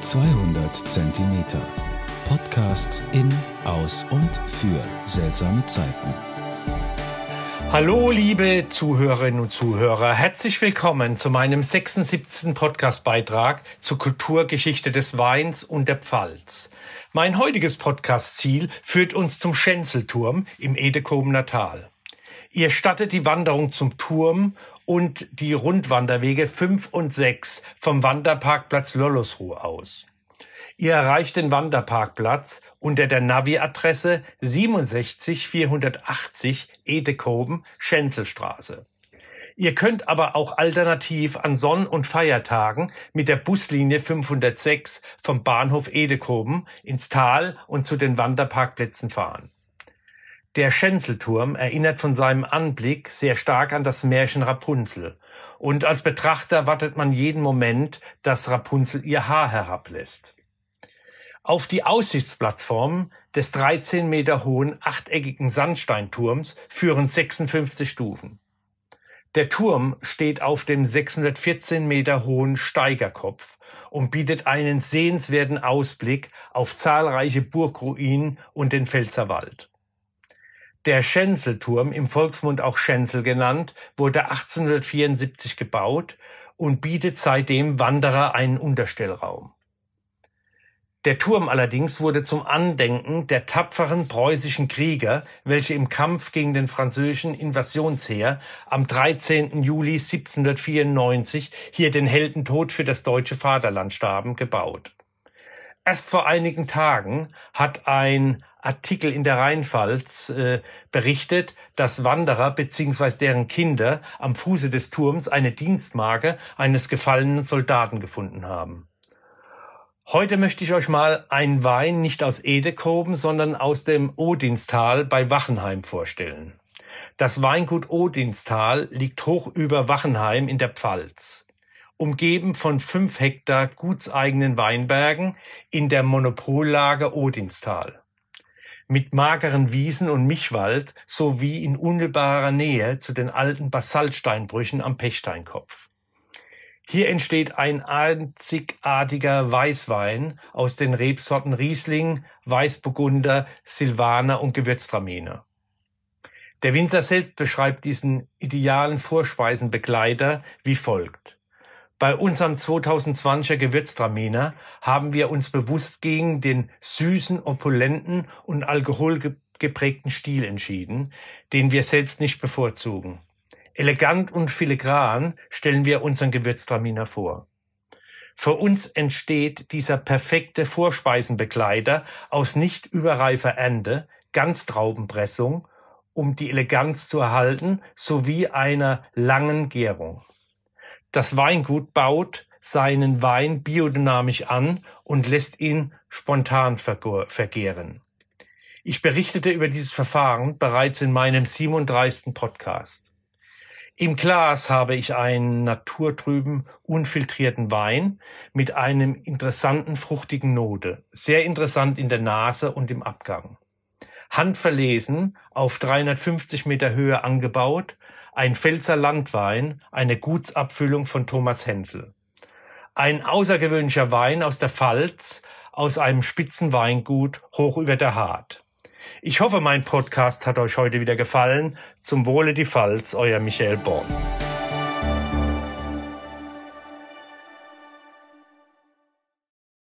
200 Zentimeter. Podcasts in, aus und für seltsame Zeiten. Hallo, liebe Zuhörerinnen und Zuhörer. Herzlich willkommen zu meinem 76. Podcastbeitrag zur Kulturgeschichte des Weins und der Pfalz. Mein heutiges Podcastziel führt uns zum Schenzelturm im Edekobener Tal. Ihr stattet die Wanderung zum Turm und die Rundwanderwege 5 und 6 vom Wanderparkplatz Lollosruh aus. Ihr erreicht den Wanderparkplatz unter der Navi-Adresse 67480 Edekoben, Schenzelstraße. Ihr könnt aber auch alternativ an Sonn- und Feiertagen mit der Buslinie 506 vom Bahnhof Edekoben ins Tal und zu den Wanderparkplätzen fahren. Der Schenzelturm erinnert von seinem Anblick sehr stark an das Märchen Rapunzel. Und als Betrachter wartet man jeden Moment, dass Rapunzel ihr Haar herablässt. Auf die Aussichtsplattform des 13 Meter hohen achteckigen Sandsteinturms führen 56 Stufen. Der Turm steht auf dem 614 Meter hohen Steigerkopf und bietet einen sehenswerten Ausblick auf zahlreiche Burgruinen und den Pfälzerwald. Der Schenzelturm, im Volksmund auch Schenzel genannt, wurde 1874 gebaut und bietet seitdem Wanderer einen Unterstellraum. Der Turm allerdings wurde zum Andenken der tapferen preußischen Krieger, welche im Kampf gegen den französischen Invasionsheer am 13. Juli 1794 hier den Heldentod für das deutsche Vaterland starben, gebaut. Erst vor einigen Tagen hat ein Artikel in der Rheinpfalz äh, berichtet, dass Wanderer bzw. deren Kinder am Fuße des Turms eine Dienstmarke eines gefallenen Soldaten gefunden haben. Heute möchte ich euch mal einen Wein nicht aus Edekoben, sondern aus dem Odinstal bei Wachenheim vorstellen. Das Weingut Odinstal liegt hoch über Wachenheim in der Pfalz umgeben von fünf Hektar gutseigenen Weinbergen in der Monopollage Odinstal mit mageren Wiesen und Mischwald sowie in unmittelbarer Nähe zu den alten Basaltsteinbrüchen am Pechsteinkopf. Hier entsteht ein einzigartiger Weißwein aus den Rebsorten Riesling, Weißburgunder, Silvaner und Gewürztraminer. Der Winzer selbst beschreibt diesen idealen Vorspeisenbegleiter wie folgt. Bei unserem 2020er Gewürztraminer haben wir uns bewusst gegen den süßen, opulenten und alkoholgeprägten Stil entschieden, den wir selbst nicht bevorzugen. Elegant und filigran stellen wir unseren Gewürztraminer vor. Für uns entsteht dieser perfekte Vorspeisenbegleiter aus nicht überreifer Ernte, Ganztraubenpressung, um die Eleganz zu erhalten, sowie einer langen Gärung. Das Weingut baut seinen Wein biodynamisch an und lässt ihn spontan vergären. Ich berichtete über dieses Verfahren bereits in meinem 37. Podcast. Im Glas habe ich einen naturtrüben, unfiltrierten Wein mit einem interessanten, fruchtigen Note. Sehr interessant in der Nase und im Abgang. Handverlesen, auf 350 Meter Höhe angebaut, ein Pfälzer Landwein, eine Gutsabfüllung von Thomas Hensel. Ein außergewöhnlicher Wein aus der Pfalz, aus einem Spitzenweingut hoch über der Hart. Ich hoffe, mein Podcast hat euch heute wieder gefallen. Zum Wohle die Pfalz, euer Michael Born.